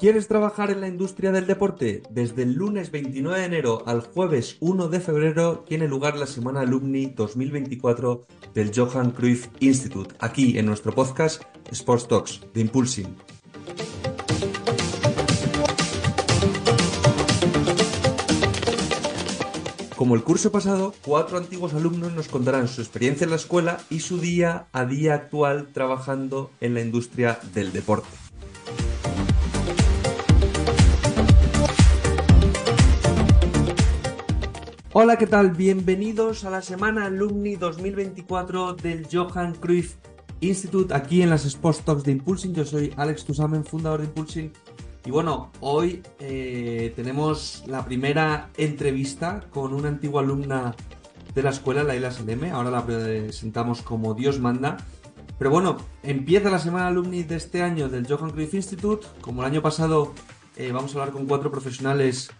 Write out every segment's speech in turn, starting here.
¿Quieres trabajar en la industria del deporte? Desde el lunes 29 de enero al jueves 1 de febrero tiene lugar la Semana Alumni 2024 del Johan Cruyff Institute, aquí en nuestro podcast Sports Talks de Impulsing. Como el curso pasado, cuatro antiguos alumnos nos contarán su experiencia en la escuela y su día a día actual trabajando en la industria del deporte. Hola, ¿qué tal? Bienvenidos a la semana Alumni 2024 del Johan Cruyff Institute aquí en las Sports Talks de Impulsing. Yo soy Alex Tusamen, fundador de Impulsing. Y bueno, hoy eh, tenemos la primera entrevista con una antigua alumna de la escuela, Laila Seleme. Ahora la presentamos como Dios manda. Pero bueno, empieza la semana alumni de este año del Johan Cruyff Institute. Como el año pasado, eh, vamos a hablar con cuatro profesionales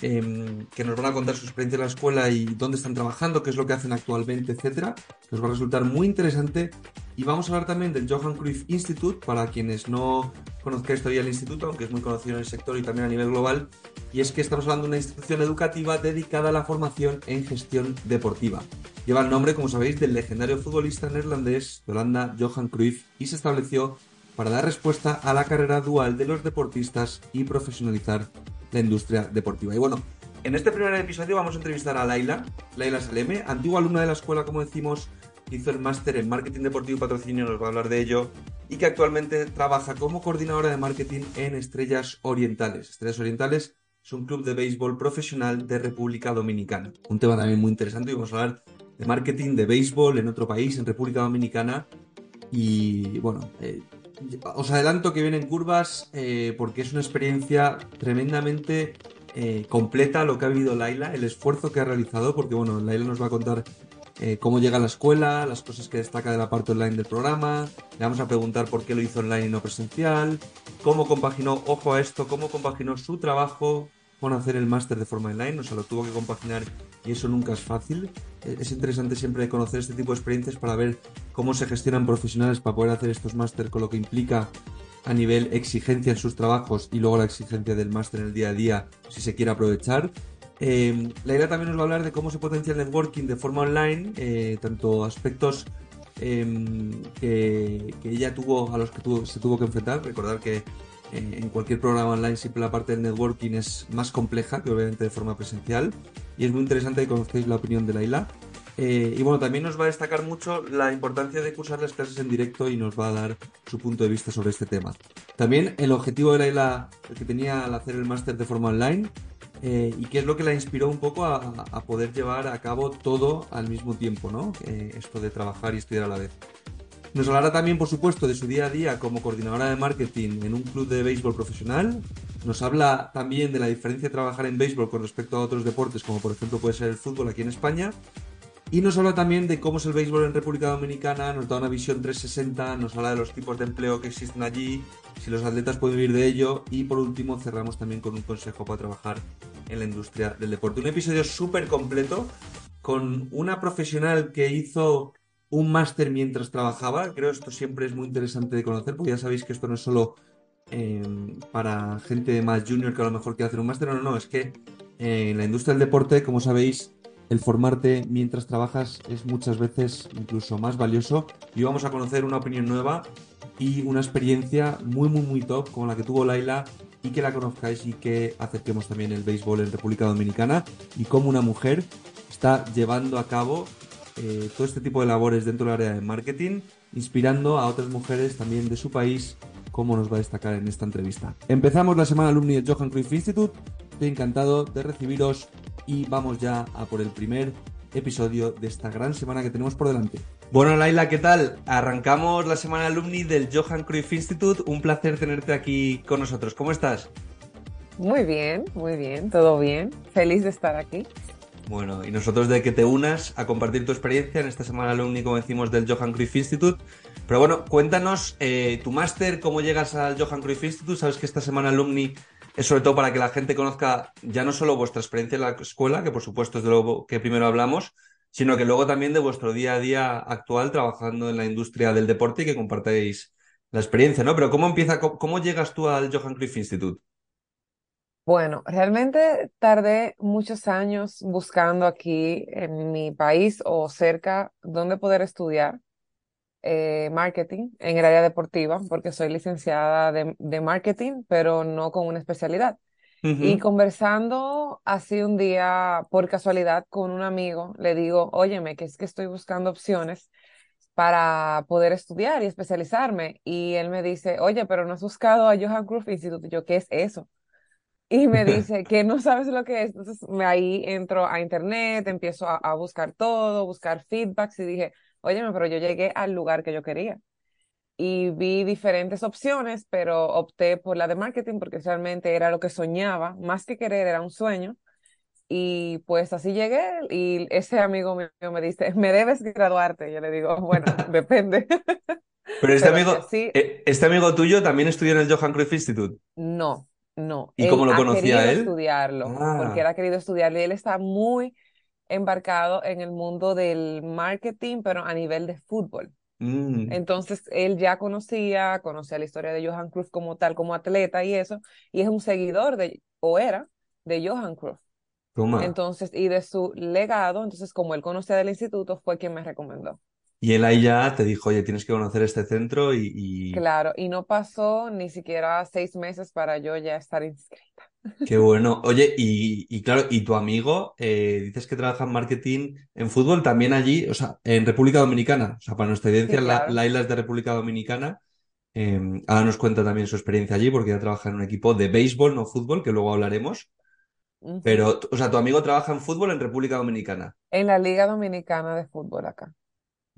Em, que nos van a contar su experiencia en la escuela y dónde están trabajando, qué es lo que hacen actualmente, etcétera. Nos va a resultar muy interesante. Y vamos a hablar también del Johan Cruyff Institute, para quienes no conozcáis todavía el instituto, aunque es muy conocido en el sector y también a nivel global. Y es que estamos hablando de una institución educativa dedicada a la formación en gestión deportiva. Lleva el nombre, como sabéis, del legendario futbolista neerlandés de Holanda, Johan Cruyff, y se estableció para dar respuesta a la carrera dual de los deportistas y profesionalizar la industria deportiva. Y bueno, en este primer episodio vamos a entrevistar a Laila, Laila Saleme, antigua alumna de la escuela, como decimos, hizo el máster en marketing deportivo y patrocinio, nos va a hablar de ello, y que actualmente trabaja como coordinadora de marketing en Estrellas Orientales. Estrellas Orientales es un club de béisbol profesional de República Dominicana. Un tema también muy interesante y vamos a hablar de marketing de béisbol en otro país, en República Dominicana. Y bueno, eh, os adelanto que vienen curvas eh, porque es una experiencia tremendamente eh, completa lo que ha vivido Laila, el esfuerzo que ha realizado, porque bueno, Laila nos va a contar eh, cómo llega a la escuela, las cosas que destaca de la parte online del programa, le vamos a preguntar por qué lo hizo online y no presencial, cómo compaginó, ojo a esto, cómo compaginó su trabajo con hacer el máster de forma online, o sea, lo tuvo que compaginar y eso nunca es fácil. E-, es interesante siempre conocer este tipo de experiencias para ver cómo se gestionan profesionales para poder hacer estos máster con lo que implica a nivel exigencia en sus trabajos y luego la exigencia del máster en el día a día si se quiere aprovechar. Eh, la idea también nos va a hablar de cómo se potencia el networking de forma online, eh, tanto aspectos em, que, ella tuvo, a los que se tuvo que enfrentar. Recordar que en cualquier programa online siempre la parte del networking es más compleja que obviamente de forma presencial y es muy interesante que conozcáis la opinión de Laila. Eh, y bueno, también nos va a destacar mucho la importancia de cursar las clases en directo y nos va a dar su punto de vista sobre este tema. También el objetivo de Laila, el que tenía al hacer el máster de forma online, eh, y qué es lo que la inspiró un poco a, poder llevar a cabo todo al mismo tiempo, ¿no? Eh, esto de trabajar y estudiar a la vez. Nos hablará también, por supuesto, de su día a día como coordinadora de marketing en un club de béisbol profesional. Nos habla también de la diferencia de trabajar en béisbol con respecto a otros deportes, como por ejemplo puede ser el fútbol aquí en España. Y nos habla también de cómo es el béisbol en República Dominicana, nos da una visión 360, nos habla de los tipos de empleo que existen allí, si los atletas pueden vivir de ello y por último cerramos también con un consejo para trabajar en la industria del deporte. Un episodio súper completo con una profesional que hizo un máster mientras trabajaba. Creo que esto siempre es muy interesante de conocer, porque ya sabéis que esto no es solo em, para gente más junior que a lo mejor quiere hacer un máster. No, no, no, es que eh, en la industria del deporte, como sabéis, el formarte mientras trabajas es muchas veces incluso más valioso. Y vamos a conocer una opinión nueva y una experiencia muy, muy, muy top como la que tuvo Laila y que la conozcáis y que acerquemos también el béisbol en República Dominicana y cómo una mujer está llevando a cabo eh, todo este tipo de labores dentro del área de marketing, inspirando a otras mujeres también de su país, como nos va a destacar en esta entrevista. Empezamos la semana alumni del Johan Cruyff Institute. Estoy encantado de recibiros y vamos ya a por el primer episodio de esta gran semana que tenemos por delante. Bueno, Laila, ¿qué tal? Arrancamos la semana alumni del Johan Cruyff Institute. Un placer tenerte aquí con nosotros. ¿Cómo estás? Muy bien, muy bien, todo bien. Feliz de estar aquí. Bueno, y nosotros de que te unas a compartir tu experiencia en esta semana alumni, como decimos, del Johan Cruyff Institute. Pero bueno, cuéntanos eh, tu máster, cómo llegas al Johan Cruyff Institute. Sabes que esta semana alumni es sobre todo para que la gente conozca ya no solo vuestra experiencia en la escuela, que por supuesto es de lo que primero hablamos, sino que luego también de vuestro día a día actual trabajando en la industria del deporte y que compartáis la experiencia, ¿no? Pero ¿cómo empieza, cómo, llegas tú al Johan Cruyff Institute? Bueno, realmente tardé muchos años buscando aquí en mi país o cerca dónde poder estudiar eh, marketing en el área deportiva, porque soy licenciada de, de marketing, pero no con una especialidad. Y conversando así un día, por casualidad, con un amigo, le digo, óyeme, que es que estoy buscando opciones para poder estudiar y especializarme. Y él me dice, oye, pero no has buscado a Johan Cruyff Institute. Y yo, ¿qué es eso? Y me dice que no sabes lo que es. Entonces me, ahí entro a internet, empiezo a, a buscar todo, buscar feedbacks y dije, óyeme, pero yo llegué al lugar que yo quería. Y vi diferentes opciones, pero opté por la de marketing porque realmente era lo que soñaba, más que querer, era un sueño. Y pues así llegué y ese amigo mío me dice, me debes graduarte. Yo le digo, bueno, depende. Pero este Pero amigo, así, eh, este amigo tuyo también estudió en el Johan Cruyff Institute. no, no. ¿Y cómo Él lo ha conocía querido él? estudiarlo porque él Ah, ha querido estudiarlo y él está muy embarcado en el mundo del marketing, pero a nivel de fútbol. mm, Entonces, él ya conocía, conocía la historia de Johan Cruyff como tal, como atleta y eso, y es un seguidor de, o era, de Johan Cruyff. toma. Entonces, y de su legado, entonces, como él conocía del instituto, fue quien me recomendó. Y él ahí ya te dijo, oye, tienes que conocer este centro y, y Claro, y no pasó ni siquiera seis meses para yo ya estar inscrita. qué bueno. Oye, y, y claro, y tu amigo, eh, dices que trabaja en marketing en fútbol también allí, o sea, en República Dominicana. O sea, para nuestra audiencia, Sí, la. Laila es de República Dominicana. Eh, ahora nos cuenta también su experiencia allí porque ya trabaja en un equipo de béisbol, no fútbol, que luego hablaremos. Pero, o sea, tu amigo trabaja en fútbol en República Dominicana. En la Liga Dominicana de Fútbol acá.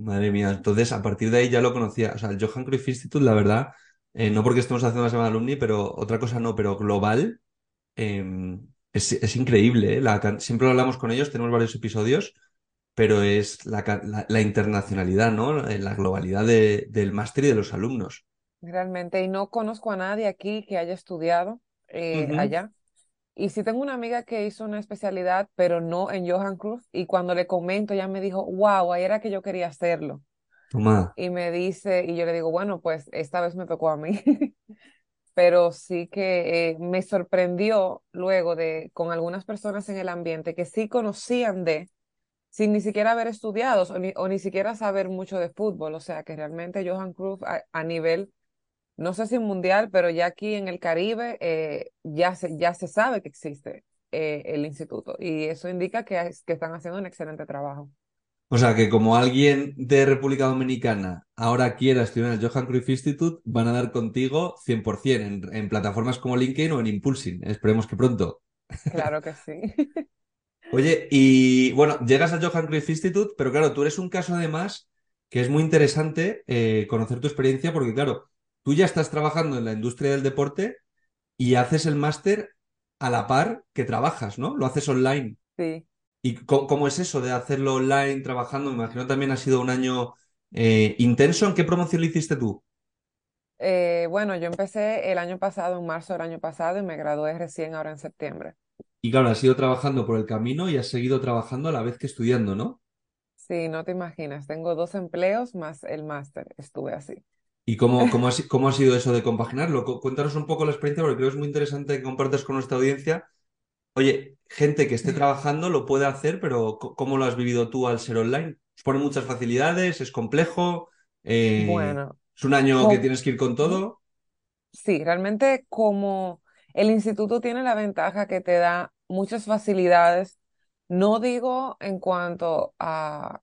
Madre mía, entonces a partir de ahí ya lo conocía. O sea, el Johan Cruyff Institute, la verdad, eh, no porque estemos haciendo una semana alumni, pero otra cosa no, pero global, eh, es, es increíble, ¿eh? La siempre lo hablamos con ellos, tenemos varios episodios, pero es la, ca- la- la internacionalidad, ¿no? Eh, La globalidad de- del máster y de los alumnos. Realmente, y no conozco a nadie aquí que haya estudiado eh, allá. Y sí tengo una amiga que hizo una especialidad, pero no en Johan Cruyff, y cuando le comento, ella me dijo, wow, ahí era que yo quería hacerlo. Y me dice, y yo le digo, bueno, pues esta vez me tocó a mí. Pero sí que eh, me sorprendió luego de con algunas personas en el ambiente que sí conocían de, sin ni siquiera haber estudiado o ni, o ni siquiera saber mucho de fútbol. O sea que realmente Johan a, a nivel, no sé si mundial, pero ya aquí en el Caribe eh, ya se, ya se sabe que existe eh, el instituto. Y eso indica que, es- que están haciendo un excelente trabajo. O sea, que como alguien de República Dominicana ahora quiera estudiar en el Johan Cruyff Institute, van a dar contigo 100% en, en plataformas como LinkedIn o en Impulsing. Esperemos que pronto. Claro que sí. Oye, y bueno, llegas al Johan Cruyff Institute, pero claro, tú eres un caso además que es muy interesante eh, conocer tu experiencia porque claro, tú ya estás trabajando en la industria del deporte y haces el máster a la par que trabajas, ¿no? Lo haces online. Sí. ¿Y cómo es eso de hacerlo online, trabajando? Me imagino también ha sido un año eh, intenso. ¿En qué promoción lo hiciste tú? Eh, bueno, yo empecé el año pasado, en marzo del año pasado, y me gradué recién ahora en septiembre. Y claro, has ido trabajando por el camino y has seguido trabajando a la vez que estudiando, ¿no? Sí, no te imaginas, tengo dos empleos más el máster, estuve así. ¿Y cómo, cómo ha, si- cómo ha sido eso de compaginarlo? Cu- Cuéntanos un poco la experiencia porque creo que es muy interesante que compartas con nuestra audiencia. Oye, gente que esté trabajando lo puede hacer, pero ¿cómo lo has vivido tú al ser online? ¿Os pone muchas facilidades? ¿Es complejo? Eh, Bueno, ¿es un año que tienes que ir con todo? sí, realmente como el instituto tiene la ventaja que te da muchas facilidades, no digo en cuanto a,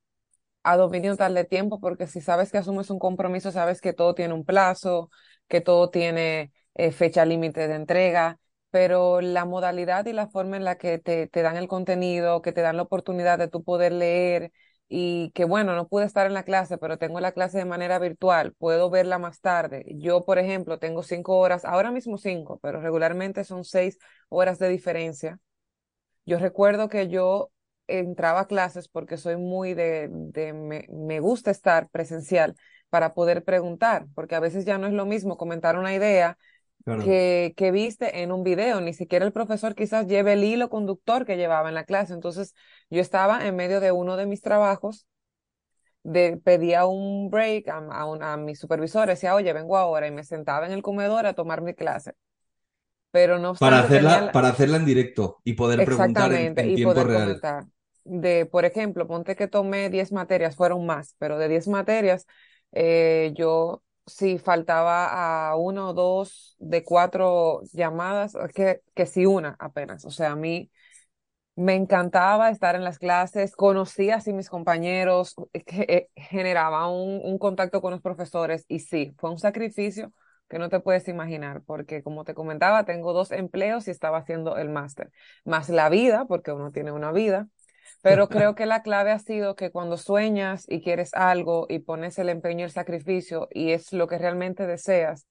a dominio de tiempo, porque si sabes que asumes un compromiso, sabes que todo tiene un plazo, que todo tiene eh, fecha límite de entrega, pero la modalidad y la forma en la que te, te dan el contenido, que te dan la oportunidad de tú poder leer y que bueno, no pude estar en la clase, pero tengo la clase de manera virtual, puedo verla más tarde. Yo, por ejemplo, tengo cinco horas, ahora mismo cinco, pero regularmente son seis horas de diferencia yo recuerdo que yo entraba a clases porque soy muy de, de me, me gusta estar presencial para poder preguntar, porque a veces ya no es lo mismo comentar una idea Claro. que, que viste en un video, ni siquiera el profesor quizás lleve el hilo conductor que llevaba en la clase. Entonces, yo estaba en medio de uno de mis trabajos, de, pedía un break a, a, un- a mi supervisor, decía, oye, vengo ahora, y me sentaba en el comedor a tomar mi clase. pero no Para obstante hacerla, tenía la- para hacerla en directo y poder preguntar en, en y tiempo poder real. comentar. De, por ejemplo, ponte que tomé 10 materias, fueron más, pero de 10 materias, eh, yo si faltaba a uno o dos de cuatro llamadas, que, que sí una apenas. O sea, a mí me encantaba estar en las clases, conocía así mis compañeros, eh, que, eh, generaba un, un contacto con los profesores y sí, fue un sacrificio que no te puedes imaginar, porque como te comentaba, tengo dos empleos y estaba haciendo el máster, más la vida, porque uno tiene una vida, pero creo que la clave ha sido que cuando sueñas y quieres algo y pones el empeño y el sacrificio y es lo que realmente deseas,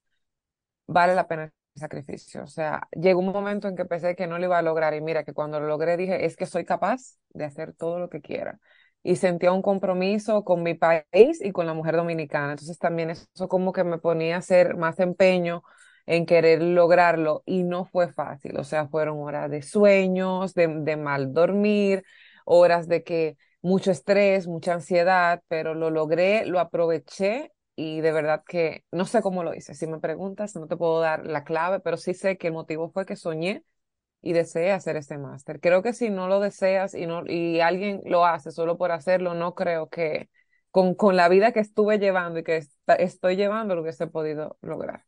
vale la pena el sacrificio. O sea, llegó un momento en que pensé que no lo iba a lograr y mira que cuando lo logré dije, es que soy capaz de hacer todo lo que quiera. Y sentía un compromiso con mi país y con la mujer dominicana. Entonces también eso como que me ponía a hacer más empeño en querer lograrlo y no fue fácil. O sea, fueron horas de sueños, de, de mal dormir, horas de que mucho estrés, mucha ansiedad, pero lo logré, lo aproveché y de verdad que no sé cómo lo hice. Si me preguntas, no te puedo dar la clave, pero sí sé que el motivo fue que soñé y deseé hacer este máster. Creo que si no lo deseas y, no, y alguien lo hace solo por hacerlo, no creo que con, con la vida que estuve llevando y que estoy llevando lo hubiese podido lograr.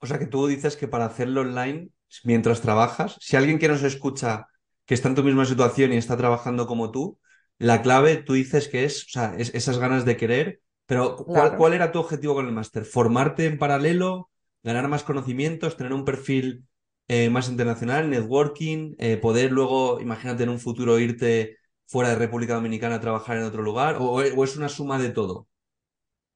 O sea que tú dices que para hacerlo online, mientras trabajas, si alguien que nos escucha que está en tu misma situación y está trabajando como tú, la clave tú dices que es, o sea, es esas ganas de querer, pero ¿cuál, Claro. cuál era tu objetivo con el máster? ¿Formarte en paralelo, ganar más conocimientos, tener un perfil eh, más internacional, networking, eh, poder luego, imagínate en un futuro irte fuera de República Dominicana a trabajar en otro lugar, o, o es una suma de todo?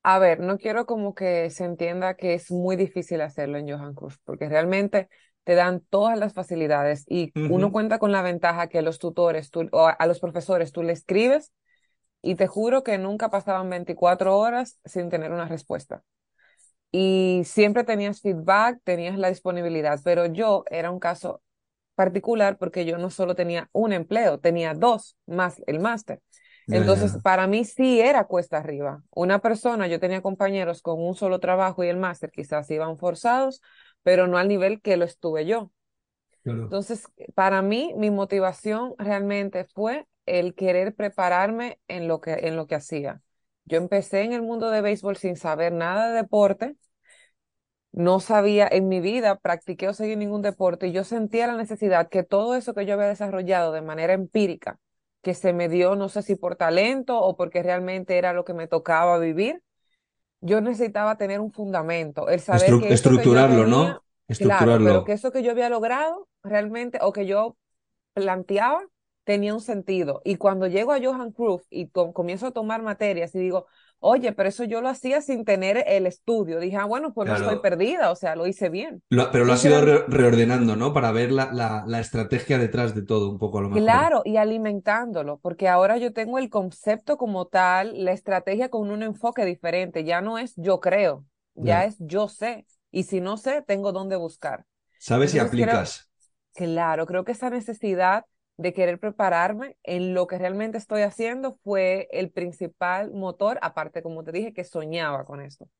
A ver, no quiero como que se entienda que es muy difícil hacerlo en Johan Cruz, porque realmente te dan todas las facilidades y uno cuenta con la ventaja que los tutores tú, o a, los profesores tú le escribes y te juro que nunca pasaban 24 horas sin tener una respuesta. Y siempre tenías feedback, tenías la disponibilidad, pero yo era un caso particular porque yo no solo tenía un empleo, tenía dos más el máster. Entonces, para mí sí era cuesta arriba. Una persona, yo tenía compañeros con un solo trabajo y el máster quizás iban forzados, pero no al nivel que lo estuve yo. Claro. Entonces, para mí, mi motivación realmente fue el querer prepararme en lo que, en lo que hacía. Yo empecé en el mundo de béisbol sin saber nada de deporte, no sabía en mi vida, practiqué o seguí ningún deporte y yo sentía la necesidad que todo eso que yo había desarrollado de manera empírica, que se me dio, no sé si por talento o porque realmente era lo que me tocaba vivir, yo necesitaba tener un fundamento, el saber Estru- que estructurarlo, tenía, ¿no? claro, pero Estructurarlo. que eso que yo había logrado realmente o que yo planteaba tenía un sentido. Y cuando llego a Johan Cruyff y com- comienzo a tomar materias y digo, oye, pero eso yo lo hacía sin tener el estudio, dije, ah, bueno, pues no estoy perdida, o sea, lo hice bien. Lo- pero lo has ido re- reordenando, ¿no? Para ver la, la- la estrategia detrás de todo, un poco a lo mejor. claro, y alimentándolo, porque ahora yo tengo el concepto como tal, la estrategia con un enfoque diferente, ya no es yo creo, ya es yo sé. Y si no sé, tengo dónde buscar. Sabes creo, aplicas. Claro, creo que esa necesidad de querer prepararme en lo que realmente estoy haciendo fue el principal motor, aparte, como te dije, que soñaba con esto. O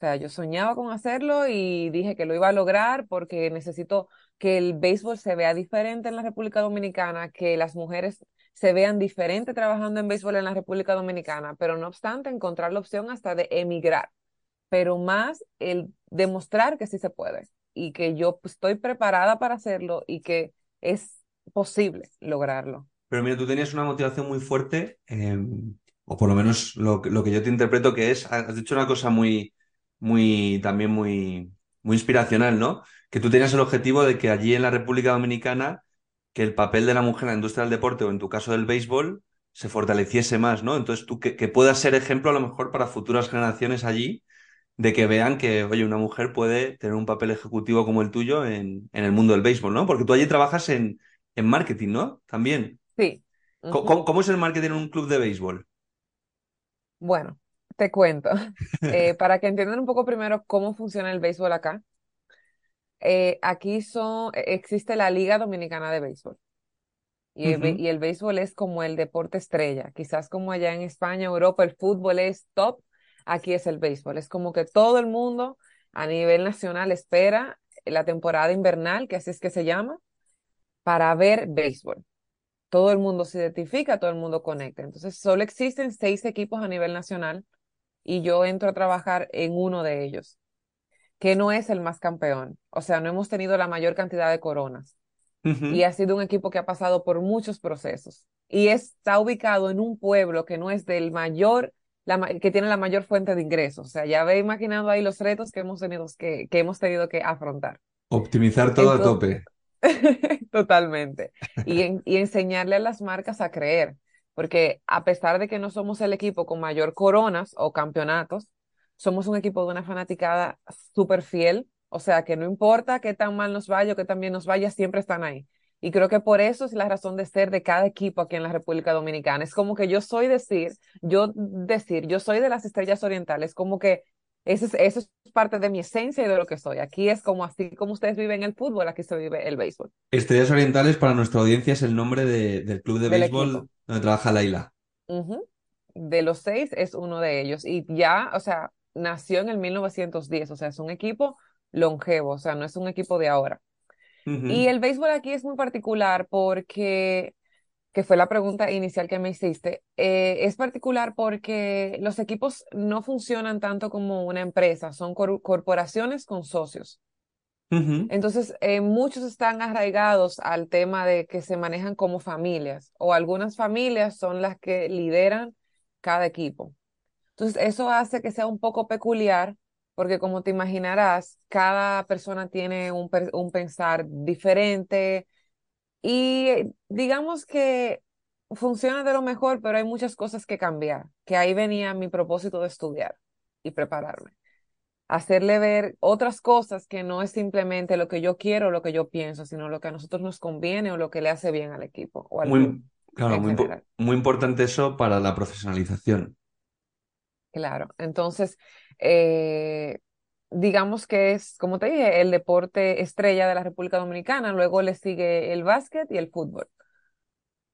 sea, yo soñaba con hacerlo y dije que lo iba a lograr porque necesito que el béisbol se vea diferente en la República Dominicana, que las mujeres se vean diferente trabajando en béisbol en la República Dominicana, pero no obstante, encontrar la opción hasta de emigrar, pero más el demostrar que sí se puede y que yo pues, estoy preparada para hacerlo y que es posible lograrlo. Pero mira, tú tenías una motivación muy fuerte, eh, o por lo menos lo que yo te interpreto que es, has dicho una cosa muy, muy, también muy, muy inspiracional, ¿no? Que tú tenías el objetivo de que allí en la República Dominicana, que el papel de la mujer en la industria del deporte, o en tu caso del béisbol, se fortaleciese más, ¿no? Entonces tú que, que puedas ser ejemplo a lo mejor para futuras generaciones allí, de que vean que, oye, una mujer puede tener un papel ejecutivo como el tuyo en, en el mundo del béisbol, ¿no? Porque tú allí trabajas en, en marketing, ¿no? También. Sí. ¿Cómo, ujú. cómo- cómo es el marketing en un club de béisbol? Bueno, te cuento. Eh, para que entiendan un poco primero cómo funciona el béisbol acá. Eh, aquí son, e- existe la Liga Dominicana de Béisbol. Y el, y el béisbol es como el deporte estrella. Quizás como allá en España, Europa, el fútbol es top. Aquí es el béisbol. Es como que todo el mundo a nivel nacional espera la temporada invernal, que así es que se llama, para ver béisbol. Todo el mundo se identifica, todo el mundo conecta. Entonces, solo existen seis equipos a nivel nacional y yo entro a trabajar en uno de ellos, que no es el más campeón. O sea, no hemos tenido la mayor cantidad de coronas. Y ha sido un equipo que ha pasado por muchos procesos. Y está ubicado en un pueblo que no es del mayor, la, que tiene la mayor fuente de ingresos. O sea, ya ve imaginando ahí los retos que hemos tenido que, que hemos tenido que afrontar. Optimizar todo a tope. Totalmente. Y, y enseñarle a las marcas a creer, porque a pesar de que no somos el equipo con mayor coronas o campeonatos, somos un equipo de una fanaticada súper fiel, o sea que no importa qué tan mal nos vaya o qué tan bien nos vaya, siempre están ahí. Y creo que por eso es la razón de ser de cada equipo aquí en la República Dominicana. Es como que yo soy decir, yo decir, yo soy de las estrellas orientales, como que eso es, eso es parte de mi esencia y de lo que soy. Aquí es como así como ustedes viven el fútbol, aquí se vive el béisbol. Estrellas Orientales para nuestra audiencia es el nombre del club de béisbol donde trabaja Laila. De los seis es uno de ellos. Y ya, o sea, nació en el 1910, o sea, es un equipo longevo, o sea, no es un equipo de ahora. Y el béisbol aquí es muy particular porque que fue la pregunta inicial que me hiciste, eh, es particular porque los equipos no funcionan tanto como una empresa, son corporaciones con socios. Entonces, eh, muchos están arraigados al tema de que se manejan como familias o algunas familias son las que lideran cada equipo. Entonces, eso hace que sea un poco peculiar porque como te imaginarás, cada persona tiene un, un pensar diferente, y digamos que funciona de lo mejor, pero hay muchas cosas que cambiar, que ahí venía mi propósito de estudiar y prepararme. Hacerle ver otras cosas que no es simplemente lo que yo quiero o lo que yo pienso, sino lo que a nosotros nos conviene o lo que le hace bien al equipo. O al muy, claro, muy, muy importante eso para la profesionalización. Claro, entonces, eh, digamos que es, como te dije, el deporte estrella de la República Dominicana, luego le sigue el básquet y el fútbol.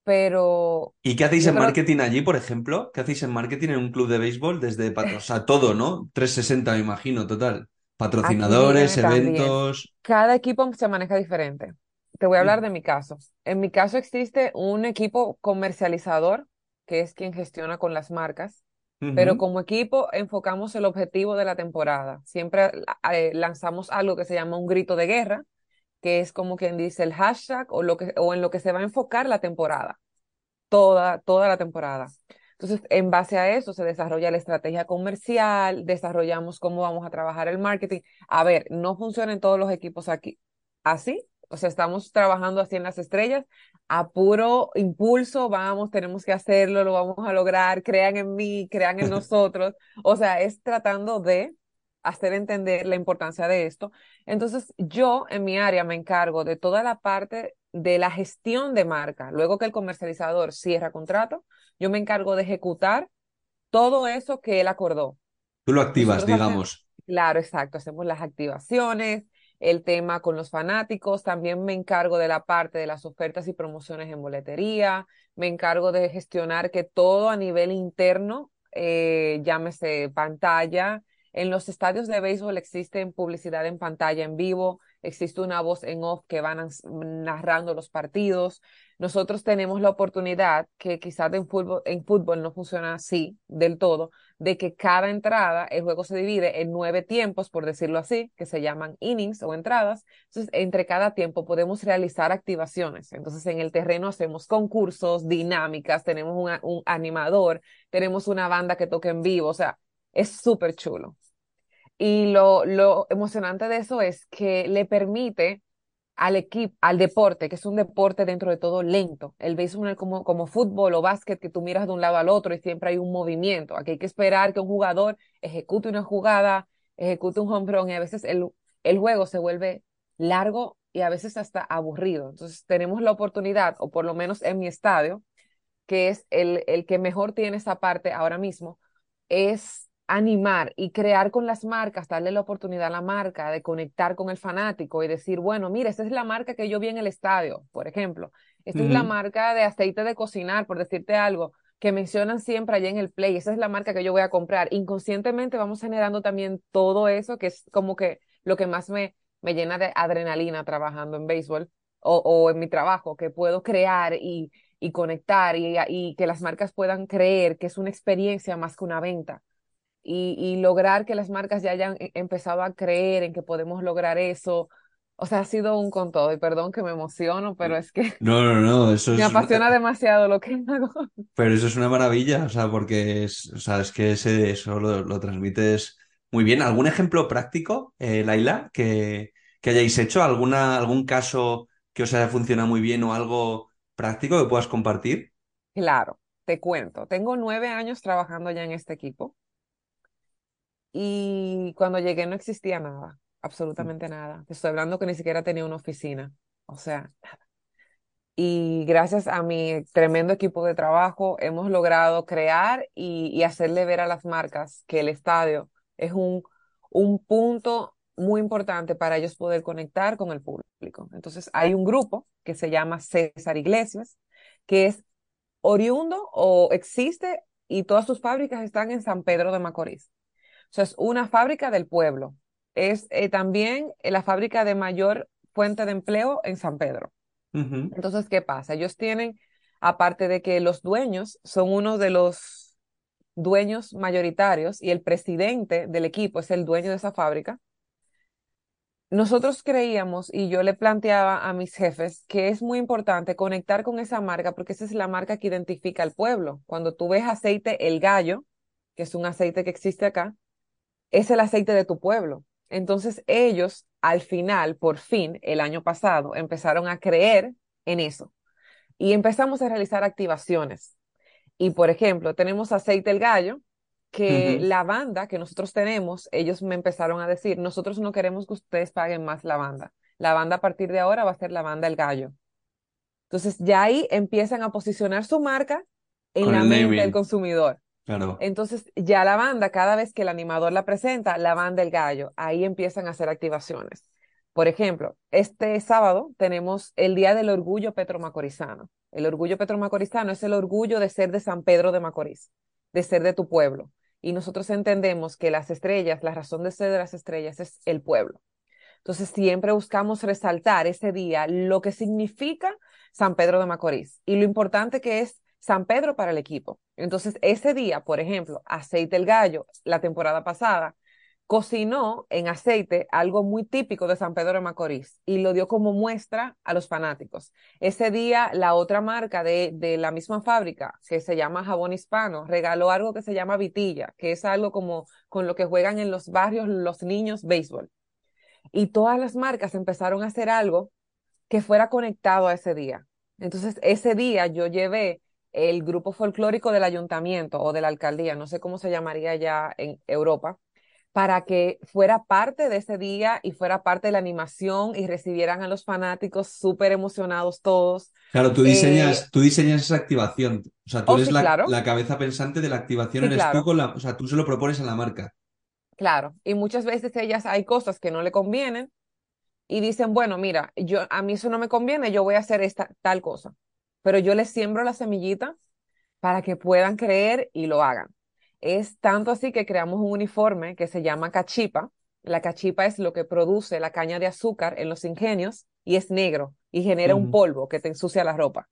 Pero... ¿Y qué hacéis en marketing allí, por ejemplo? ¿Qué hacéis en marketing en un club de béisbol? Desde, o sea, todo, ¿no? 360, me imagino, total. Patrocinadores, eventos. Cada equipo se maneja diferente. Te voy a hablar de mi caso. En mi caso existe un equipo comercializador, que es quien gestiona con las marcas, pero como equipo enfocamos el objetivo de la temporada. Siempre eh, lanzamos algo que se llama un grito de guerra, que es como quien dice el hashtag o, lo que, o en lo que se va a enfocar la temporada, toda, toda la temporada. Entonces, en base a eso se desarrolla la estrategia comercial, desarrollamos cómo vamos a trabajar el marketing. A ver, no funcionan todos los equipos aquí así, o sea, estamos trabajando así en las estrellas, a puro impulso, vamos, tenemos que hacerlo, lo vamos a lograr, crean en mí, crean en nosotros. O sea, es tratando de hacer entender la importancia de esto. Entonces, yo en mi área me encargo de toda la parte de la gestión de marca. Luego que el comercializador cierra contrato, yo me encargo de ejecutar todo eso que él acordó. Tú lo activas, digamos. claro, exacto. Hacemos las activaciones, el tema con los fanáticos, también me encargo de la parte de las ofertas y promociones en boletería, me encargo de gestionar que todo a nivel interno, eh, llámese pantalla, en los estadios de béisbol existe publicidad en pantalla en vivo, existe una voz en off que van narrando los partidos. Nosotros tenemos la oportunidad, que quizás en fútbol, no funciona así del todo, de que cada entrada, el juego se divide en nueve tiempos, por decirlo así, que se llaman innings o entradas. Entonces, entre cada tiempo podemos realizar activaciones. Entonces, en el terreno hacemos concursos, dinámicas, tenemos un, un animador, tenemos una banda que toca en vivo, o sea, es súper chulo. Y lo, lo emocionante de eso es que le permite al equipo, al deporte, que es un deporte dentro de todo lento. El béisbol como, como fútbol o básquet, que tú miras de un lado al otro y siempre hay un movimiento. Aquí hay que esperar que un jugador ejecute una jugada, ejecute un home run y a veces el, el juego se vuelve largo y a veces hasta aburrido. Entonces tenemos la oportunidad, o por lo menos en mi estadio, que es el, el que mejor tiene esa parte ahora mismo, es animar y crear con las marcas, darle la oportunidad a la marca de conectar con el fanático y decir, bueno, mira, esta es la marca que yo vi en el estadio, por ejemplo. Esta es la marca de aceite de cocinar, por decirte algo, que mencionan siempre allá en el play. Esa es la marca que yo voy a comprar. Inconscientemente vamos generando también todo eso, que es como que lo que más me, me llena de adrenalina trabajando en béisbol o, o en mi trabajo, que puedo crear y, y conectar y, y que las marcas puedan creer que es una experiencia más que una venta. Y, y, lograr que las marcas ya hayan e, empezado a creer en que podemos lograr eso. O sea, ha sido un con todo, y perdón que me emociono, pero es que No, no, no, eso me es, apasiona demasiado lo que hago. pero eso es una maravilla, o sea, porque es, o sea, es que ese, eso lo, lo transmites muy bien. ¿Algún ejemplo práctico, eh, Laila, que, que hayáis hecho? ¿Alguna, algún caso que os haya funcionado muy bien o algo práctico que puedas compartir? Claro, te cuento, tengo nueve años trabajando ya en este equipo y cuando llegué no existía nada, absolutamente nada. Te estoy hablando que ni siquiera tenía una oficina, o sea, nada. Y gracias a mi tremendo equipo de trabajo hemos logrado crear y, y hacerle ver a las marcas que el estadio es un, un punto muy importante para ellos poder conectar con el público. Entonces, hay un grupo que se llama César Iglesias, que es oriundo o existe y todas sus fábricas están en San Pedro de Macorís. Sea, es una fábrica del pueblo. Es eh, también la fábrica de mayor fuente de empleo en San Pedro. Entonces, ¿qué pasa? Ellos tienen, aparte de que los dueños son uno de los dueños mayoritarios y el presidente del equipo es el dueño de esa fábrica, nosotros creíamos y yo le planteaba a mis jefes que es muy importante conectar con esa marca porque esa es la marca que identifica al pueblo. Cuando tú ves aceite El Gallo, que es un aceite que existe acá, es el aceite de tu pueblo. Entonces ellos, al final, por fin, el año pasado, empezaron a creer en eso y empezamos a realizar activaciones. Y, por ejemplo, tenemos aceite el gallo, que la banda que nosotros tenemos, ellos me empezaron a decir, nosotros no queremos que ustedes paguen más la banda. La banda a partir de ahora va a ser la banda el gallo. Entonces ya ahí empiezan a posicionar su marca en Con la mente del consumidor. Entonces, ya la banda, cada vez que el animador la presenta, la banda El Gallo, ahí empiezan a hacer activaciones. Por ejemplo, este sábado tenemos el Día del Orgullo Petromacorizano. El orgullo petromacorizano es el orgullo de ser de San Pedro de Macorís, de ser de tu pueblo. Y nosotros entendemos que las estrellas, la razón de ser de las estrellas es el pueblo. Entonces, siempre buscamos resaltar ese día lo que significa San Pedro de Macorís y lo importante que es San Pedro para el equipo. Entonces, ese día, por ejemplo, Aceite el Gallo, la temporada pasada, cocinó en aceite algo muy típico de San Pedro de Macorís y lo dio como muestra a los fanáticos. Ese día, la otra marca de, de la misma fábrica, que se llama Jabón Hispano, regaló algo que se llama vitilla, que es algo como con lo que juegan en los barrios los niños béisbol y todas las marcas empezaron a hacer algo que fuera conectado a ese día. Entonces, ese día yo llevé el grupo folclórico del ayuntamiento o de la alcaldía, no sé cómo se llamaría ya en Europa, para que fuera parte de ese día y fuera parte de la animación y recibieran a los fanáticos súper emocionados todos. Claro, tú Eh, diseñas, tú diseñas esa activación. O sea, tú oh, eres sí, la, claro, la cabeza pensante de la activación, sí, eres tú claro, con la, o sea, tú se lo propones a la marca. claro. Y muchas veces ellas hay cosas que no le convienen y dicen, bueno, mira, yo a mí eso no me conviene, yo voy a hacer esta tal cosa. Pero yo les siembro la semillita para que puedan creer y lo hagan. Es tanto así que creamos un uniforme que se llama cachipa. La cachipa es lo que produce la caña de azúcar en los ingenios y es negro y genera un polvo que te ensucia la ropa.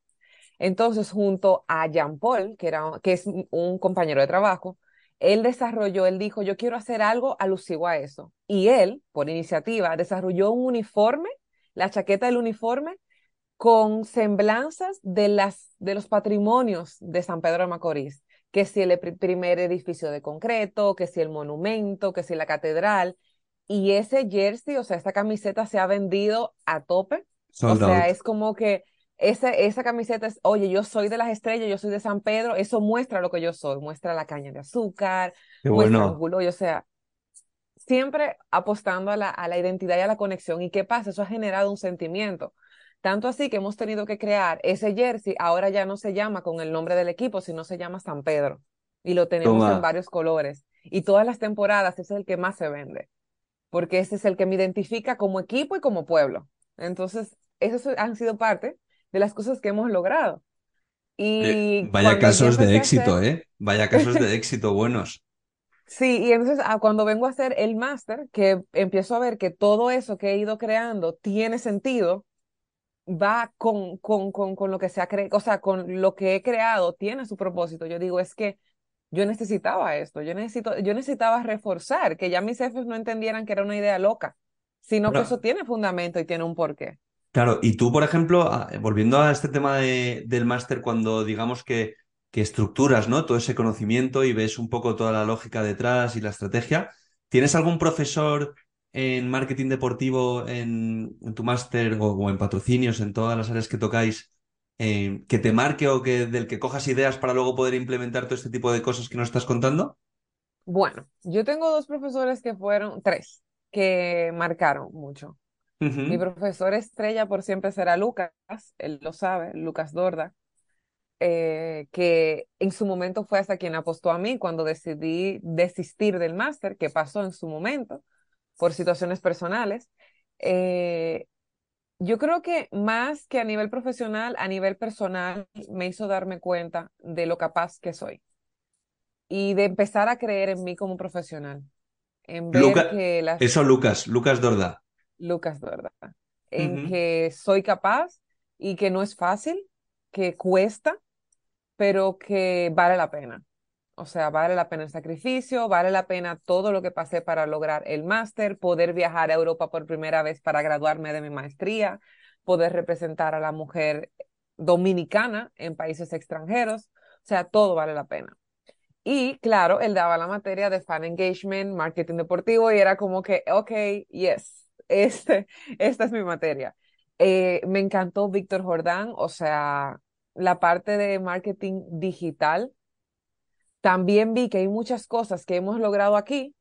Entonces, junto a Jean Paul, que, era, que es un compañero de trabajo, él desarrolló, él dijo, yo quiero hacer algo alusivo a eso. Y él, por iniciativa, desarrolló un uniforme, la chaqueta del uniforme, con semblanzas de, las, de los patrimonios de San Pedro de Macorís, que si el pri- primer edificio de concreto, que si el monumento, que si la catedral. Y ese jersey, o sea, esta camiseta se ha vendido a tope. O Sold sea, out. es como que esa, esa camiseta es, oye, yo soy de las estrellas, yo soy de San Pedro, eso muestra lo que yo soy, muestra la caña de azúcar, Qué muestra bueno. Angulo, o sea, siempre apostando a la, a la identidad y a la conexión. ¿Y qué pasa? Eso ha generado un sentimiento. Tanto así que hemos tenido que crear ese jersey, ahora ya no se llama con el nombre del equipo, sino se llama San Pedro. Y lo tenemos en varios colores. Y todas las temporadas ese es el que más se vende, porque ese es el que me identifica como equipo y como pueblo. Entonces, esos han sido parte de las cosas que hemos logrado. Eh, Y vaya cuando yo casos de hacer, éxito, ¿eh? Vaya casos de éxito buenos. Sí, y entonces ah, cuando vengo a hacer el máster, que empiezo a ver que todo eso que he ido creando tiene sentido, va con, con, con, con lo que se ha creado, o sea, con lo que he creado, tiene su propósito. Yo digo, es que yo necesitaba esto, yo, necesito, yo necesitaba reforzar, que ya mis jefes no entendieran que era una idea loca, sino que eso tiene fundamento y tiene un porqué. Claro, y tú, por ejemplo, volviendo a este tema de, del máster, cuando digamos que, que estructuras ¿no? todo ese conocimiento y ves un poco toda la lógica detrás y la estrategia, ¿tienes algún profesor en marketing deportivo en, tu máster o, en patrocinios, en todas las áreas que tocáis, eh, que te marque o que del que cojas ideas para luego poder implementar todo este tipo de cosas que nos estás contando? Bueno, yo tengo dos profesores que fueron, tres, que marcaron mucho. Mi profesor estrella por siempre será Lucas, él lo sabe, Lucas Dorda, eh, que en su momento fue hasta quien apostó a mí cuando decidí desistir del máster, que pasó en su momento por situaciones personales. Eh, yo creo que más que a nivel profesional, a nivel personal, me hizo darme cuenta de lo capaz que soy y de empezar a creer en mí como profesional. En ver que Eso, Lucas, Lucas Dorda. Lucas Dorda. En que soy capaz y que no es fácil, que cuesta, pero que vale la pena. O sea, vale la pena el sacrificio, vale la pena todo lo que pasé para lograr el máster, poder viajar a Europa por primera vez para graduarme de mi maestría, poder representar a la mujer dominicana en países extranjeros. O sea, todo vale la pena. Y claro, él daba la materia de fan engagement, marketing deportivo y era como que, ok, yes, este, esta es mi materia. Eh, me encantó Víctor Jordán, o sea, la parte de marketing digital también vi que hay muchas cosas que hemos logrado aquí,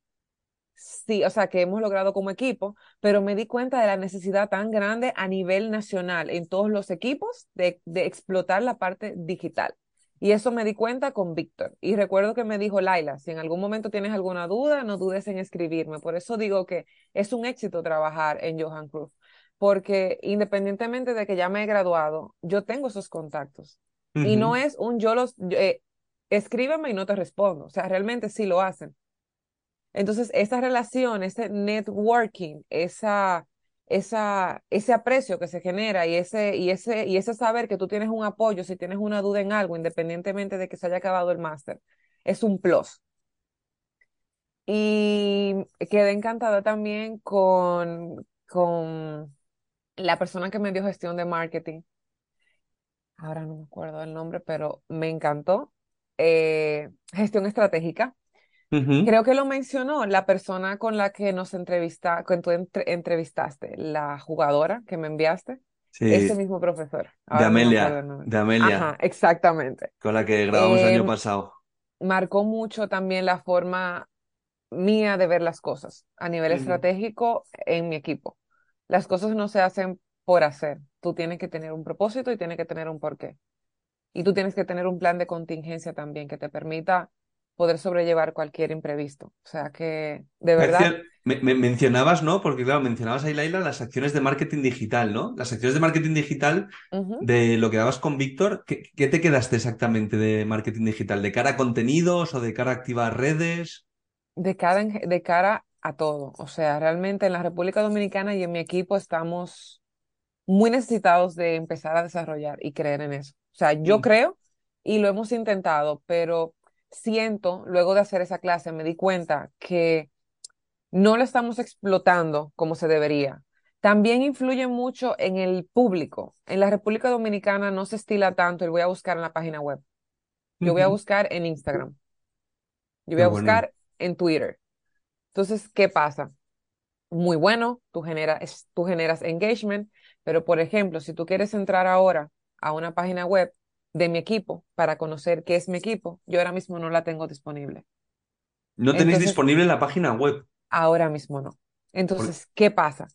sí, o sea, que hemos logrado como equipo, pero me di cuenta de la necesidad tan grande a nivel nacional en todos los equipos de, de explotar la parte digital. Y eso me di cuenta con Víctor. Y recuerdo que me dijo, Laila, si en algún momento tienes alguna duda, no dudes en escribirme. Por eso digo que es un éxito trabajar en Johan Cruz, porque independientemente de que ya me he graduado, yo tengo esos contactos. Y no es un yo los, eh, escríbeme y no te respondo. O sea, realmente sí lo hacen. Entonces, esa relación, ese networking, esa, esa, ese aprecio que se genera y ese, y, ese, y ese saber que tú tienes un apoyo si tienes una duda en algo, independientemente de que se haya acabado el máster, es un plus. Y quedé encantada también con, con la persona que me dio gestión de marketing. Ahora no me acuerdo el nombre, pero me encantó. Eh, gestión estratégica. Creo que lo mencionó la persona con la que nos entrevista, con tú entrevistaste, la jugadora que me enviaste. Sí. Ese mismo profesor. de Amelia. de Amelia. exactamente. Con la que grabamos el año em, pasado. Marcó mucho también la forma mía de ver las cosas a nivel estratégico en mi equipo. Las cosas no se hacen por hacer. Tú tienes que tener un propósito y tienes que tener un porqué. Y tú tienes que tener un plan de contingencia también que te permita poder sobrellevar cualquier imprevisto. O sea que, de verdad... Me, mencionabas, ¿no? Porque claro, mencionabas ahí, Laila, las acciones de marketing digital, ¿no? Las acciones de marketing digital de lo que dabas con Víctor, ¿qué, ¿qué, te quedaste exactamente de marketing digital? ¿De cara a contenidos o de cara a activar redes? De cara, de cara a todo. O sea, realmente en la República Dominicana y en mi equipo estamos muy necesitados de empezar a desarrollar y creer en eso. O sea, yo mm. creo y lo hemos intentado, pero siento, luego de hacer esa clase, me di cuenta que no lo estamos explotando como se debería. También influye mucho en el público. En la República Dominicana no se estila tanto y voy a buscar en la página web. Yo voy a buscar en Instagram. Yo voy a buscar en Twitter. Entonces, ¿qué pasa? Muy bueno, tú, tú generas engagement, pero por ejemplo, si tú quieres entrar ahora a una página web de mi equipo para conocer qué es mi equipo, yo ahora mismo no la tengo disponible. ¿No tenéis disponible la página web? Ahora mismo no. Entonces, ¿qué pasa?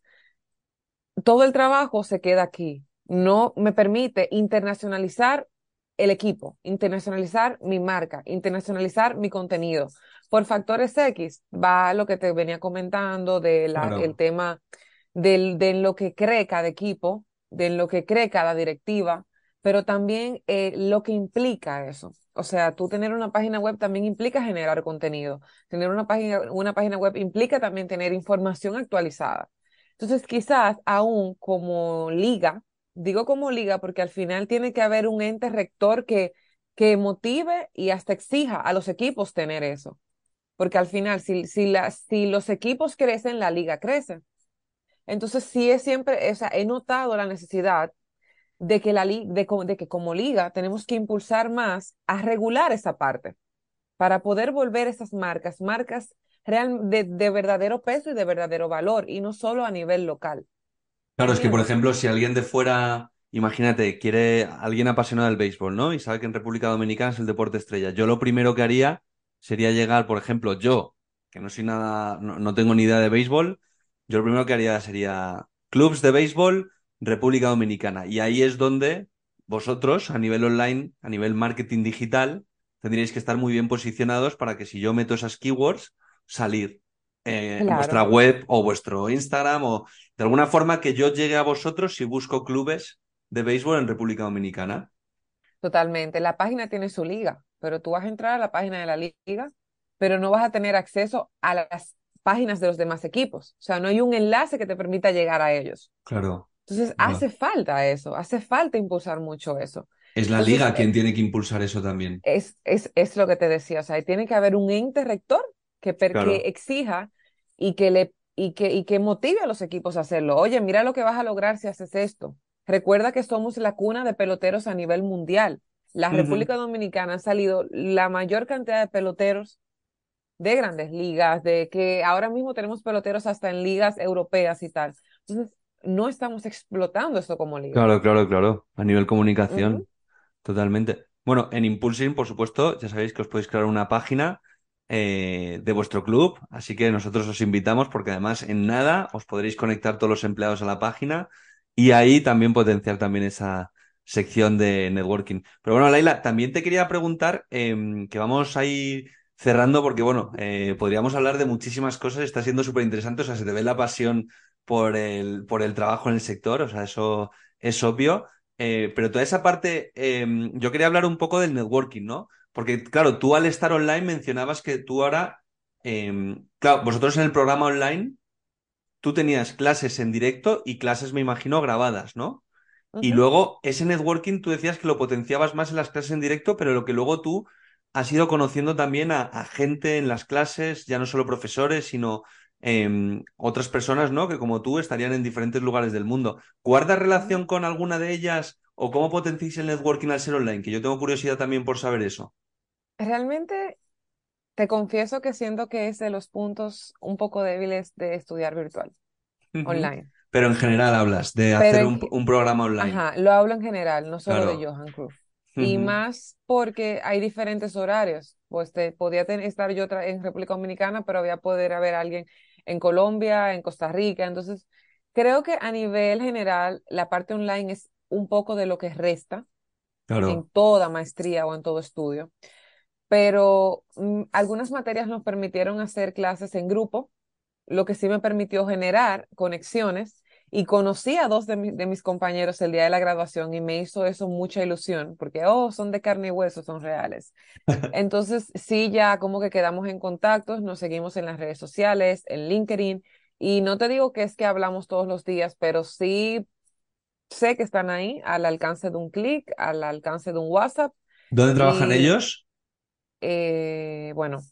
Todo el trabajo se queda aquí. No me permite internacionalizar el equipo, internacionalizar mi marca, internacionalizar mi contenido. Por factores X va lo que te venía comentando del el tema del, de lo que cree cada equipo, de lo que cree cada directiva, pero también eh, lo que implica eso. O sea, tú tener una página web también implica generar contenido. Tener una página, una página web implica también tener información actualizada. Entonces, quizás aún como liga, digo como liga porque al final tiene que haber un ente rector que, que motive y hasta exija a los equipos tener eso. Porque al final, si, si, si los equipos crecen, la liga crece. Entonces, sí es siempre, o sea, he notado la necesidad de que, la, de, de que como liga tenemos que impulsar más a regular esa parte para poder volver esas marcas, marcas real, de, de verdadero peso y de verdadero valor, y no solo a nivel local. Claro, es que, por ejemplo, si alguien de fuera, imagínate, quiere alguien apasionado del béisbol, ¿no? Y sabe que en República Dominicana es el deporte estrella. Yo lo primero que haría sería llegar, por ejemplo, yo, que no soy nada, no tengo ni idea de béisbol, yo lo primero que haría sería clubs de béisbol República Dominicana. Y ahí es donde vosotros, a nivel online, a nivel marketing digital, tendríais que estar muy bien posicionados para que si yo meto esas keywords, salir eh, en vuestra web o vuestro Instagram o de alguna forma que yo llegue a vosotros si busco clubes de béisbol en República Dominicana. Totalmente. La página tiene su liga, pero tú vas a entrar a la página de la liga, pero no vas a tener acceso a las páginas de los demás equipos. O sea, no hay un enlace que te permita llegar a ellos. Claro. Entonces, hace falta eso, hace falta impulsar mucho eso. Es la liga quien eh, tiene que impulsar eso también. Es, es, es, lo que te decía, o sea, tiene que haber un ente rector que, que exija y que, le, y, que, y que motive a los equipos a hacerlo. Oye, mira lo que vas a lograr si haces esto. Recuerda que somos la cuna de peloteros a nivel mundial. La República Dominicana ha salido la mayor cantidad de peloteros de grandes ligas, de que ahora mismo tenemos peloteros hasta en ligas europeas y tal. Entonces, no estamos explotando esto como liga. Claro, claro, claro. A nivel comunicación, totalmente. Bueno, en Impulsing, por supuesto, ya sabéis que os podéis crear una página eh, de vuestro club, así que nosotros os invitamos porque además en nada os podréis conectar todos los empleados a la página y ahí también potenciar también esa sección de networking. Pero bueno, Laila, también te quería preguntar, em, que vamos ahí cerrando porque bueno, eh, podríamos hablar de muchísimas cosas, está siendo súper interesante, o sea, se te ve la pasión por el, por el trabajo en el sector, o sea, eso es obvio. Eh, pero toda esa parte, em, yo quería hablar un poco del networking, ¿no? Porque, claro, tú al estar online mencionabas que tú ahora, em, claro, vosotros en el programa online, tú tenías clases en directo y clases, me imagino, grabadas, ¿no? Y luego ese networking tú decías que lo potenciabas más en las clases en directo, pero lo que luego tú has ido conociendo también a, a gente en las clases, ya no solo profesores, sino Em, otras personas, ¿no? Que como tú estarían en diferentes lugares del mundo. ¿Guardas relación con alguna de ellas o cómo potenciáis el networking al ser online? Que yo tengo curiosidad también por saber eso. Realmente te confieso que siento que es de los puntos un poco débiles de estudiar virtual, online. Pero en general hablas de hacer un, programa online. Ajá, lo hablo en general, no solo de Johan Cruyff. Y más porque hay diferentes horarios. Pues te, podía estar yo en República Dominicana, pero había poder haber alguien en Colombia, en Costa Rica. Entonces, creo que a nivel general, la parte online es un poco de lo que resta en toda maestría o en todo estudio. Pero mm, algunas materias nos permitieron hacer clases en grupo, lo que sí me permitió generar conexiones y conocí a dos de, de, mis compañeros el día de la graduación y me hizo eso mucha ilusión, porque, oh, son de carne y hueso, son reales. Entonces, sí, ya como que quedamos en contacto, nos seguimos en las redes sociales, en LinkedIn, y no te digo que es que hablamos todos los días, pero sí sé que están ahí al alcance de un clic, al alcance de un WhatsApp. ¿Dónde trabajan ellos? Eh, bueno,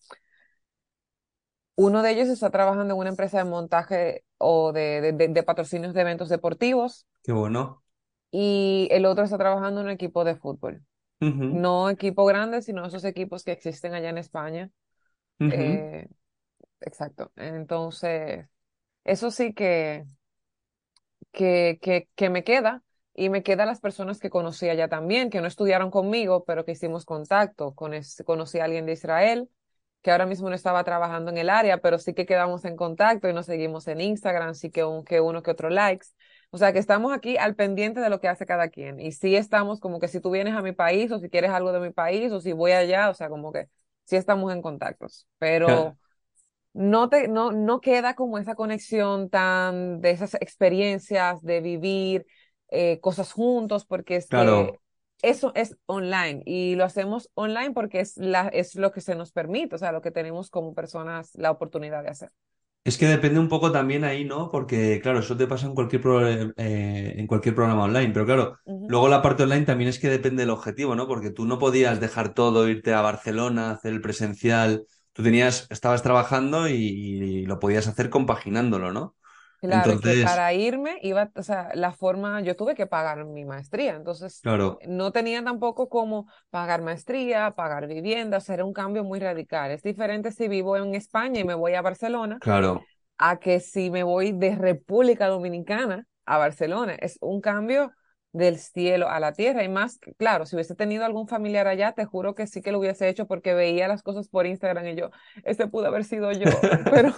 uno de ellos está trabajando en una empresa de montaje o de, de, patrocinios de eventos deportivos. Qué bueno. Y el otro está trabajando en un equipo de fútbol. No equipo grande, sino esos equipos que existen allá en España. Eh, exacto. Entonces, eso sí que, que, que, que me queda. Y me quedan las personas que conocí allá también, que no estudiaron conmigo, pero que hicimos contacto. conocí a alguien de Israel, que ahora mismo no estaba trabajando en el área, pero sí que quedamos en contacto y nos seguimos en Instagram, sí que, un, que uno que otro likes. O sea que estamos aquí al pendiente de lo que hace cada quien. Y sí estamos como que si tú vienes a mi país o si quieres algo de mi país o si voy allá, o sea, como que sí estamos en contactos. Pero no, te, no, no queda como esa conexión tan de esas experiencias de vivir eh, cosas juntos, porque es que eso es online y lo hacemos online porque es, la, es lo que se nos permite, o sea, lo que tenemos como personas la oportunidad de hacer. Es que depende un poco también ahí, ¿no? Porque, claro, eso te pasa en cualquier, pro- eh, en cualquier programa online, pero claro, luego la parte online también es que depende del objetivo, ¿no? Porque tú no podías dejar todo, irte a Barcelona, hacer el presencial, tú tenías, estabas trabajando y, y lo podías hacer compaginándolo, ¿no? Claro, que para irme iba, o sea, la forma, yo tuve que pagar mi maestría, entonces claro, no tenía tampoco como pagar maestría, pagar vivienda, o sea, era un cambio muy radical. Es diferente si vivo en España y me voy a Barcelona, claro, a que si me voy de República Dominicana a Barcelona. Es un cambio del cielo a la tierra. Y más, claro, si hubiese tenido algún familiar allá, te juro que sí que lo hubiese hecho porque veía las cosas por Instagram y yo, ese pudo haber sido yo, pero,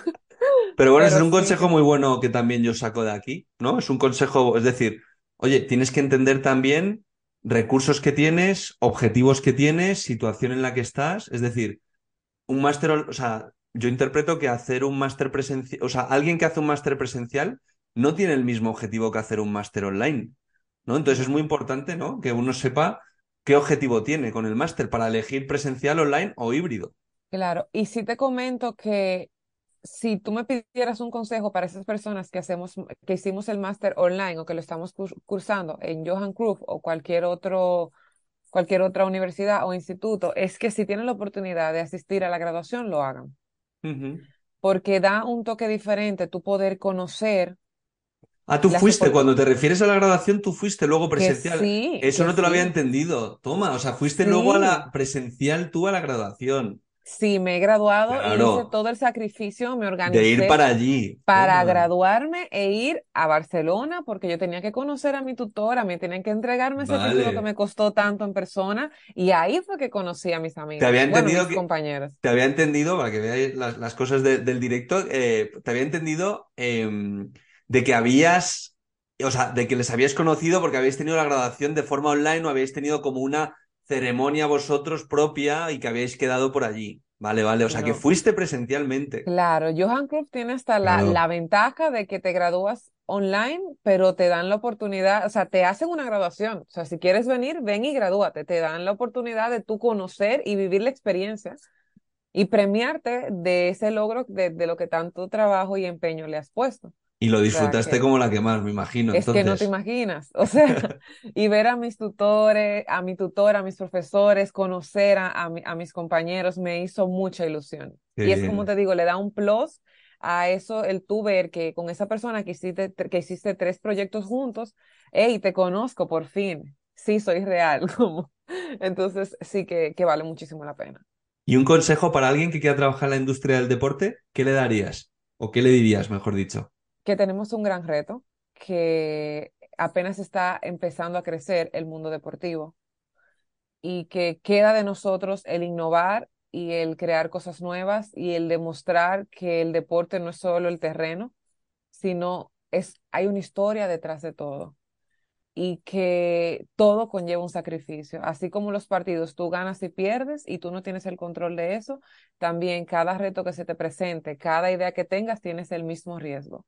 Pero bueno, es un consejo muy bueno que también yo saco de aquí, ¿no? Es un consejo, es decir, oye, tienes que entender también recursos que tienes, objetivos que tienes, situación en la que estás. Es decir, un máster, o sea, yo interpreto que hacer un máster presencial, o sea, alguien que hace un máster presencial no tiene el mismo objetivo que hacer un máster online, ¿no? Entonces es muy importante, ¿no? Que uno sepa qué objetivo tiene con el máster para elegir presencial, online o híbrido. Claro, y sí te comento que si tú me pidieras un consejo para esas personas que hacemos, que hicimos el máster online o que lo estamos curs- cursando en Johan Cruyff o cualquier otro, cualquier otra universidad o instituto, es que si tienen la oportunidad de asistir a la graduación, lo hagan, porque da un toque diferente tu poder conocer Ah, tú fuiste, cuando te refieres a la graduación, tú fuiste luego presencial. sí, Eso no te lo había entendido. Toma, o sea, fuiste luego a la presencial tú a la graduación. Sí, me he graduado y hice todo el sacrificio, me de ir para allí. para graduarme e ir a Barcelona porque yo tenía que conocer a mi tutora, me tenían que entregarme ese título que Vale. me costó tanto en persona y ahí fue que conocí a mis Te amigos, había bueno, entendido mis que, compañeros. te había entendido, para que veáis las, las cosas de- del directo, eh, te había entendido em, de que habías, o sea, de que les habías conocido porque habéis tenido la graduación de forma online o habéis tenido como una ceremonia vosotros propia y que habéis quedado por allí. Vale, vale, o sea, que fuiste presencialmente. claro, Johan Cruyff tiene hasta la, Claro, la ventaja de que te gradúas online, pero te dan la oportunidad, o sea, te hacen una graduación, o sea, si quieres venir, ven y gradúate, te dan la oportunidad de tú conocer y vivir la experiencia y premiarte de ese logro de, de lo que tanto trabajo y empeño le has puesto. Y lo O sea disfrutaste que como la que más, me imagino, es que no te imaginas, o sea, y ver a mis tutores, a mi tutora, a mis profesores, conocer a, a, mi- a mis compañeros, me hizo mucha ilusión. Qué Y es como te digo, le da un plus a eso, el tú ver que con esa persona que hiciste, que hiciste tres proyectos juntos, hey, te conozco por fin, sí, soy real, como. Entonces sí que, que vale muchísimo la pena. ¿Y un consejo para alguien que quiera trabajar en la industria del deporte? ¿Qué le darías? ¿O qué le dirías, mejor dicho? Que tenemos un gran reto, que apenas está empezando a crecer el mundo deportivo y que queda de nosotros el innovar y el crear cosas nuevas y el demostrar que el deporte no es solo el terreno, sino es, hay una historia detrás de todo y que todo conlleva un sacrificio. Así como los partidos, tú ganas y pierdes y tú no tienes el control de eso, también cada reto que se te presente, cada idea que tengas, tienes el mismo riesgo.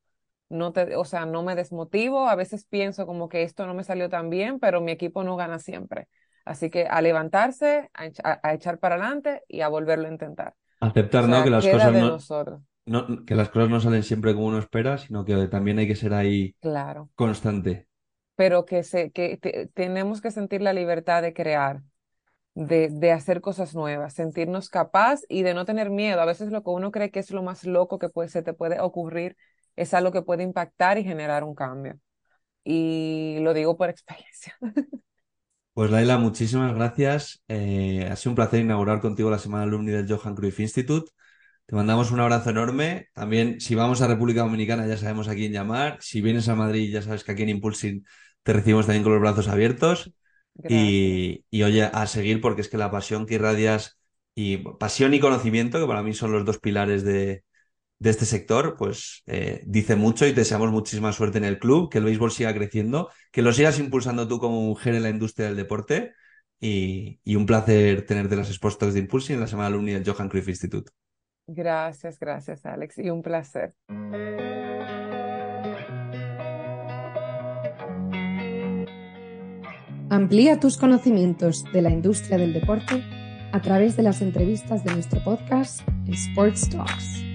No te, o sea, no me desmotivo, a veces pienso como que esto no me salió tan bien, pero mi equipo no gana siempre. Así que a levantarse, a, echa- a- a echar para adelante y a volverlo a intentar. O Aceptar, ¿no? Que las cosas no, nosotros. no, que las cosas no salen siempre como uno espera, sino que también hay que ser ahí Claro. constante. Pero que, se, que te- tenemos que sentir la libertad de crear, de, de hacer cosas nuevas, sentirnos capaz y de no tener miedo. A veces lo que uno cree que es lo más loco que puede, se te puede ocurrir es algo que puede impactar y generar un cambio. Y lo digo por experiencia. Pues Laila, muchísimas gracias. Eh, ha sido un placer inaugurar contigo la Semana Alumni del Johan Cruyff Institute. Te mandamos un abrazo enorme. También, si vamos a República Dominicana, ya sabemos a quién llamar. Si vienes a Madrid, ya sabes que aquí en Impulsing te recibimos también con los brazos abiertos. Y, y oye, a seguir porque es que la pasión que irradias y pasión y conocimiento, que para mí son los dos pilares de, de este sector, pues eh, dice mucho y te deseamos muchísima suerte en el club, que el béisbol siga creciendo, que lo sigas impulsando tú como mujer en la industria del deporte y, y un placer tenerte en las Sports Talks de Impulsing en la semana alumni del Johan Cruyff Institute. Gracias, gracias, Alex. Y un placer. Amplía tus conocimientos de la industria del deporte a través de las entrevistas de nuestro podcast Sports Talks.